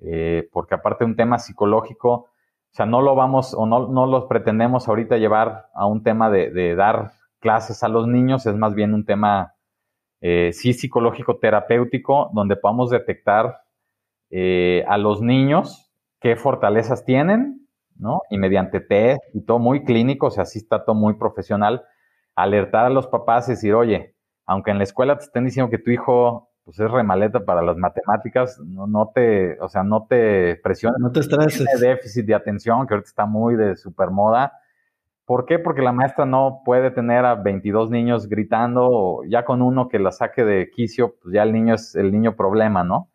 Speaker 1: eh, porque aparte de un tema psicológico, o sea, no lo vamos o no, no lo pretendemos ahorita llevar a un tema de, de dar clases a los niños, es más bien un tema, eh, sí, psicológico terapéutico, donde podamos detectar a los niños qué fortalezas tienen ¿no? Y mediante test y todo muy clínico, o sea, sí está todo muy profesional, alertar a los papás y decir, oye, aunque en la escuela te estén diciendo que tu hijo pues es remaleta para las matemáticas, no, no te, o sea, no te presiones.
Speaker 2: No te estreses.
Speaker 1: Tiene déficit de atención, que ahorita está muy de super moda. ¿Por qué? Porque la maestra no puede tener a 22 niños gritando, o ya con uno que la saque de quicio, pues ya el niño es el niño problema, ¿no?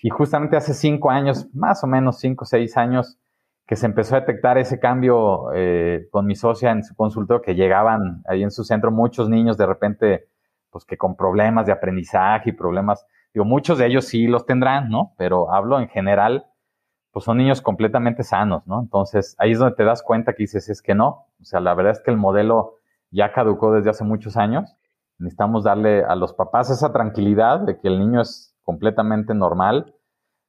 Speaker 1: Y justamente hace cinco años, más o menos cinco o seis años, que se empezó a detectar ese cambio eh, con mi socia en su consultorio, que llegaban ahí en su centro muchos niños de repente, pues que con problemas de aprendizaje y problemas, digo, muchos de ellos sí los tendrán, ¿no? Pero hablo en general, pues son niños completamente sanos, ¿no? Entonces ahí es donde te das cuenta que dices, es que no, o sea, la verdad es que el modelo ya caducó desde hace muchos años, necesitamos darle a los papás esa tranquilidad de que el niño es completamente normal,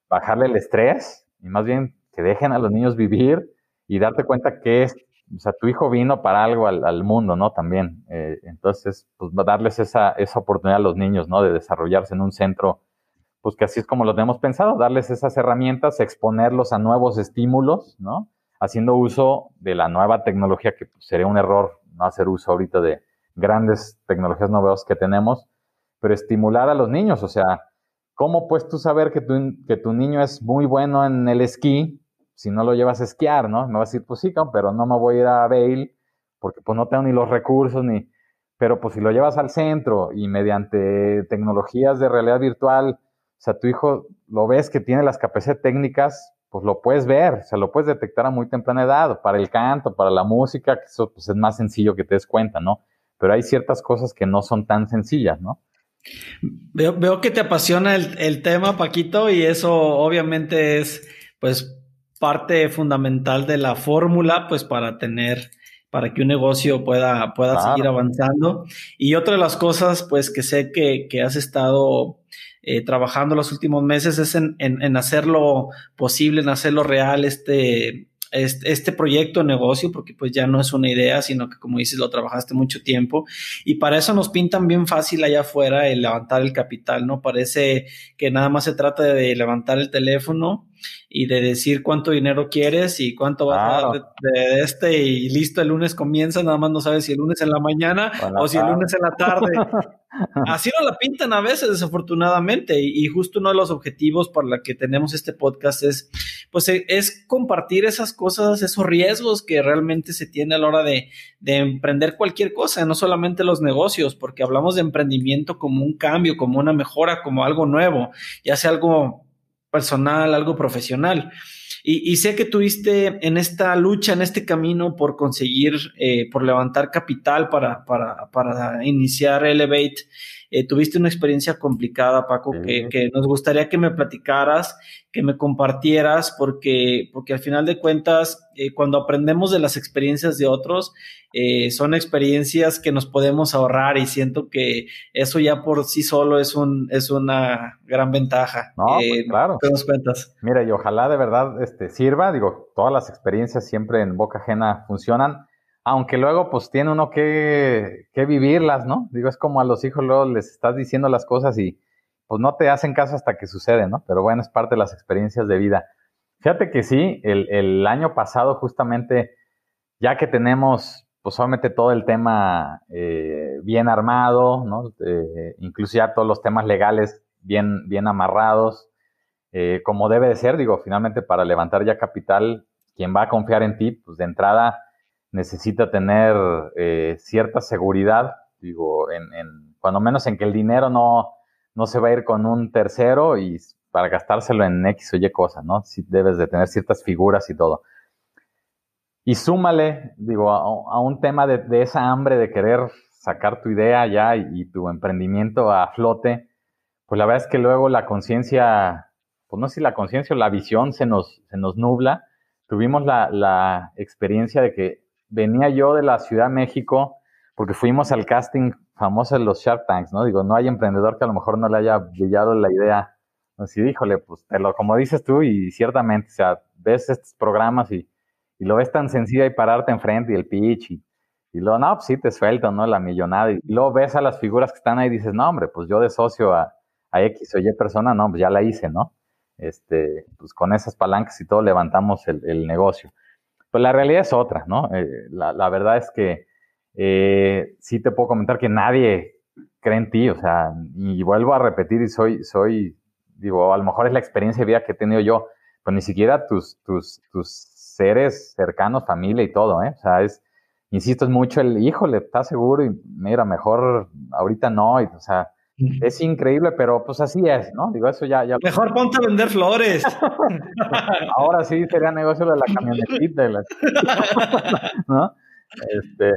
Speaker 1: bajarle el estrés y más bien que dejen a los niños vivir y darte cuenta que es, o sea, tu hijo vino para algo al, mundo, ¿no? También. Eh, entonces, pues darles esa, esa oportunidad a los niños, ¿no? De desarrollarse en un centro, pues que así es como lo tenemos pensado, darles esas herramientas, exponerlos a nuevos estímulos, ¿no? Haciendo uso de la nueva tecnología, que pues, sería un error no hacer uso ahorita de grandes tecnologías novedosas que tenemos, pero estimular a los niños, o sea, ¿cómo puedes tú saber que tu, que tu niño es muy bueno en el esquí si no lo llevas a esquiar, ¿no? Me vas a decir, pues sí, pero no me voy a ir a Bale porque pues no tengo ni los recursos ni... Pero pues si lo llevas al centro y mediante tecnologías de realidad virtual, o sea, tu hijo lo ves que tiene las capacidades técnicas, pues lo puedes ver, o sea, lo puedes detectar a muy temprana edad, para el canto, para la música, que eso pues es más sencillo que te des cuenta, ¿no? Pero hay ciertas cosas que no son tan sencillas, ¿no?
Speaker 2: Veo, veo que te apasiona el, el tema, Paquito, y eso obviamente es, pues, parte fundamental de la fórmula, pues para tener, para que un negocio pueda, pueda seguir avanzando. Y otra de las cosas, pues que sé que, que has estado eh, trabajando los últimos meses es en, en, hacerlo posible, en hacerlo real, este, este, este, proyecto de negocio, porque pues ya no es una idea, sino que como dices, lo trabajaste mucho tiempo. Y para eso nos pintan bien fácil allá afuera el levantar el capital, ¿no? Parece que nada más se trata de levantar el teléfono y de decir cuánto dinero quieres y cuánto vas a dar de, este y listo, el lunes comienza, nada más no sabes si el lunes en la mañana o, si el lunes en la tarde. Así no la pintan a veces, desafortunadamente, y, justo uno de los objetivos para la que tenemos este podcast es, pues, e, es compartir esas cosas, esos riesgos que realmente se tiene a la hora de, de emprender cualquier cosa, no solamente los negocios, porque hablamos de emprendimiento como un cambio, como una mejora, como algo nuevo, ya sea algo personal, algo profesional. Y, sé que tuviste en esta lucha, en este camino por conseguir, eh, por levantar capital para, para, para iniciar Elevate, eh, tuviste una experiencia complicada, Paco, que, que, nos gustaría que me platicaras, que me compartieras, porque, porque al final de cuentas, eh, cuando aprendemos de las experiencias de otros, eh, son experiencias que nos podemos ahorrar y siento que eso ya por sí solo es, un, es una gran ventaja.
Speaker 1: No, pues claro.
Speaker 2: ¿Qué nos cuentas?
Speaker 1: Mira, y ojalá de verdad este, sirva, digo, todas las experiencias siempre en boca ajena funcionan aunque luego pues tiene uno que, que, vivirlas, ¿no? Digo, es como a los hijos luego les estás diciendo las cosas y pues no te hacen caso hasta que sucede, ¿no? Pero bueno, es parte de las experiencias de vida. Fíjate que sí, el, el año pasado justamente, ya que tenemos pues solamente todo el tema eh, bien armado, ¿no? Eh, incluso ya todos los temas legales bien, bien amarrados, eh, como debe de ser, digo, finalmente para levantar ya capital, quien va a confiar en ti, pues de entrada necesita tener eh, cierta seguridad, digo, en, en, cuando menos en que el dinero no, no se va a ir con un tercero y para gastárselo en X o Y cosas, ¿no? Sí debes de tener ciertas figuras y todo. Y súmale, digo, a, un tema de, esa hambre de querer sacar tu idea ya y, tu emprendimiento a flote, pues la verdad es que luego la conciencia, pues no sé si la conciencia o la visión se nos, se nos nubla. Tuvimos la, la experiencia de que venía yo de la Ciudad de México porque fuimos al casting famoso de los Shark Tanks, ¿no? Digo, no hay emprendedor que a lo mejor no le haya brillado la idea. Así, díjole, pues te lo, como dices tú, y ciertamente, o sea, ves estos programas y, y lo ves tan sencillo y pararte enfrente y el pitch y, y luego, no, pues sí te suelto, ¿no? La millonada. Y luego ves a las figuras que están ahí y dices, no, hombre, pues yo de socio a, a X o Y persona, no, pues ya la hice, ¿no? Este, pues con esas palancas y todo levantamos el, el negocio. Pues la realidad es otra, ¿no? Eh, la, verdad es que eh, sí te puedo comentar que nadie cree en ti, o sea, y vuelvo a repetir y soy, soy, digo, a lo mejor es la experiencia de vida que he tenido yo, pues ni siquiera tus, tus, tus seres cercanos, familia y todo, ¿eh? O sea, es, insisto, es mucho el, híjole, ¿estás seguro? Y mira, mejor ahorita no, y, o sea, es increíble, pero pues así es, ¿no? Digo, eso ya... ya...
Speaker 2: Mejor ponte a vender flores.
Speaker 1: Ahora sí sería negocio de la camionetita. ¿No? Este,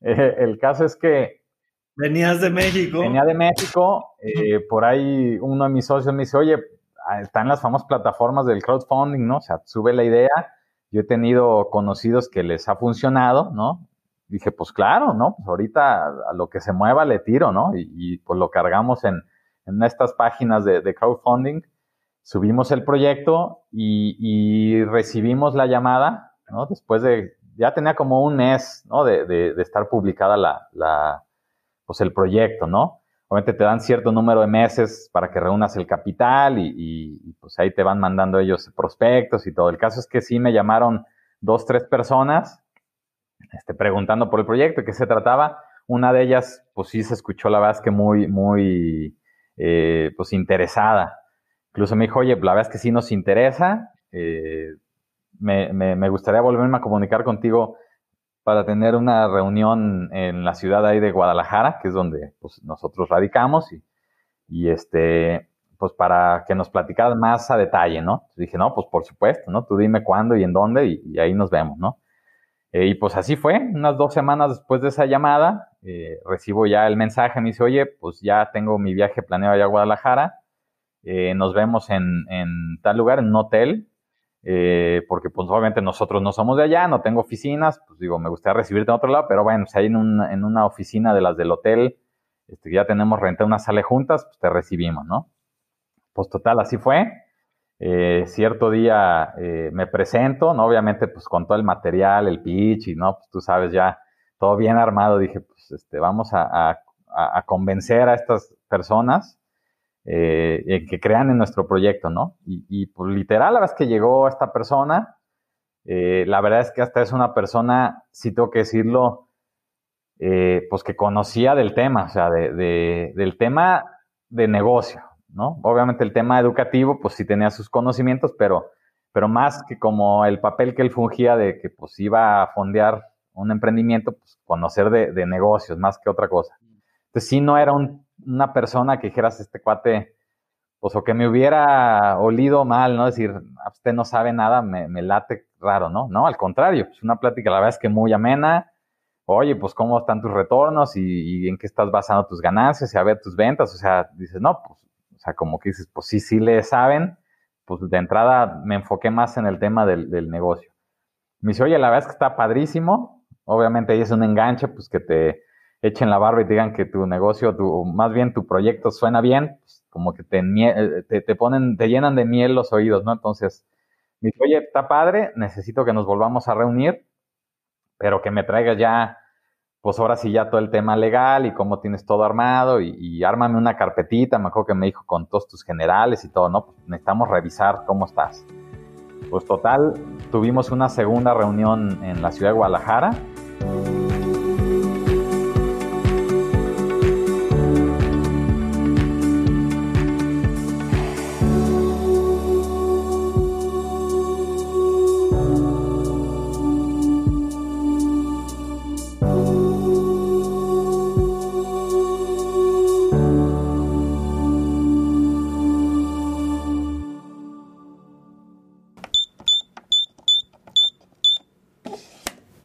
Speaker 1: eh, el caso es que...
Speaker 2: Venías de México.
Speaker 1: Venía de México. Eh, por ahí uno de mis socios me dice, oye, ah, están las famosas plataformas del crowdfunding, ¿no? O sea, sube la idea. Yo he tenido conocidos que les ha funcionado, ¿no? Dije, pues claro, ¿no? Pues ahorita a lo que se mueva le tiro, ¿no? Y, pues lo cargamos en, en estas páginas de, de, crowdfunding, subimos el proyecto y, y, recibimos la llamada, ¿no? Después de, ya tenía como un mes, ¿no? De, de, de estar publicada la, la, pues el proyecto, ¿no? Obviamente te dan cierto número de meses para que reúnas el capital y, y, pues ahí te van mandando ellos prospectos y todo. El caso es que sí me llamaron dos, tres personas este, preguntando por el proyecto, de qué se trataba. Una de ellas, pues sí se escuchó la verdad es que muy, muy, eh, pues interesada. Incluso me dijo, oye, la verdad es que sí nos interesa. Eh, me, me, gustaría volverme a comunicar contigo para tener una reunión en la ciudad ahí de Guadalajara, que es donde pues, nosotros radicamos, y, y este, pues para que nos platicaras más a detalle, ¿no? dije, no, pues por supuesto, ¿no? Tú dime cuándo y en dónde y ahí nos vemos, ¿no? Eh, y pues así fue, unas dos semanas después de esa llamada, eh, recibo ya el mensaje, me dice, oye, pues ya tengo mi viaje planeado allá a Guadalajara, eh, nos vemos en, en, tal lugar, en un hotel, porque pues obviamente nosotros no somos de allá, no tengo oficinas, pues digo, me gustaría recibirte en otro lado, pero bueno, si hay en, en una oficina de las del hotel, este, ya tenemos renta una sala juntas, pues te recibimos, ¿no? Pues total, así fue. Eh, cierto día eh, me presento, ¿no? Obviamente, pues con todo el material, el pitch y, ¿no? Pues tú sabes, ya todo bien armado. Dije, pues este, vamos a, convencer a estas personas eh, que crean en nuestro proyecto, ¿no? Y, y, pues literal, la vez que llegó esta persona, la verdad es que hasta es una persona, si tengo que decirlo, pues que conocía del tema, o sea, de, del tema de negocio, ¿no? Obviamente el tema educativo, pues sí tenía sus conocimientos, pero, pero más que como el papel que él fungía de que pues iba a fondear un emprendimiento, pues conocer de, negocios más que otra cosa. Entonces sí no era una persona que dijeras este cuate, pues o que me hubiera olido mal, ¿no? Decir, ah, usted no sabe nada, me, late raro, ¿no? No, al contrario, pues una plática la verdad es que muy amena, oye, pues cómo están tus retornos y, en qué estás basando tus ganancias y a ver tus ventas. O sea, dices, no, pues sea, como que dices, pues sí, sí le saben, pues de entrada me enfoqué más en el tema del, negocio. Me dice, oye, la verdad es que está padrísimo. Obviamente ahí es un enganche, pues que te echen la barba y digan que tu negocio, tu, más bien tu proyecto suena bien, pues como que te, te, te, ponen, te llenan de miel los oídos, ¿no? Entonces, me dice, oye, está padre, necesito que nos volvamos a reunir, pero que me traigas ya pues ahora sí ya todo el tema legal y cómo tienes todo armado y, y, ármame una carpetita, me acuerdo que me dijo con todos tus generales y todo, ¿no? Pues necesitamos revisar cómo estás. Pues total, tuvimos una segunda reunión en la ciudad de Guadalajara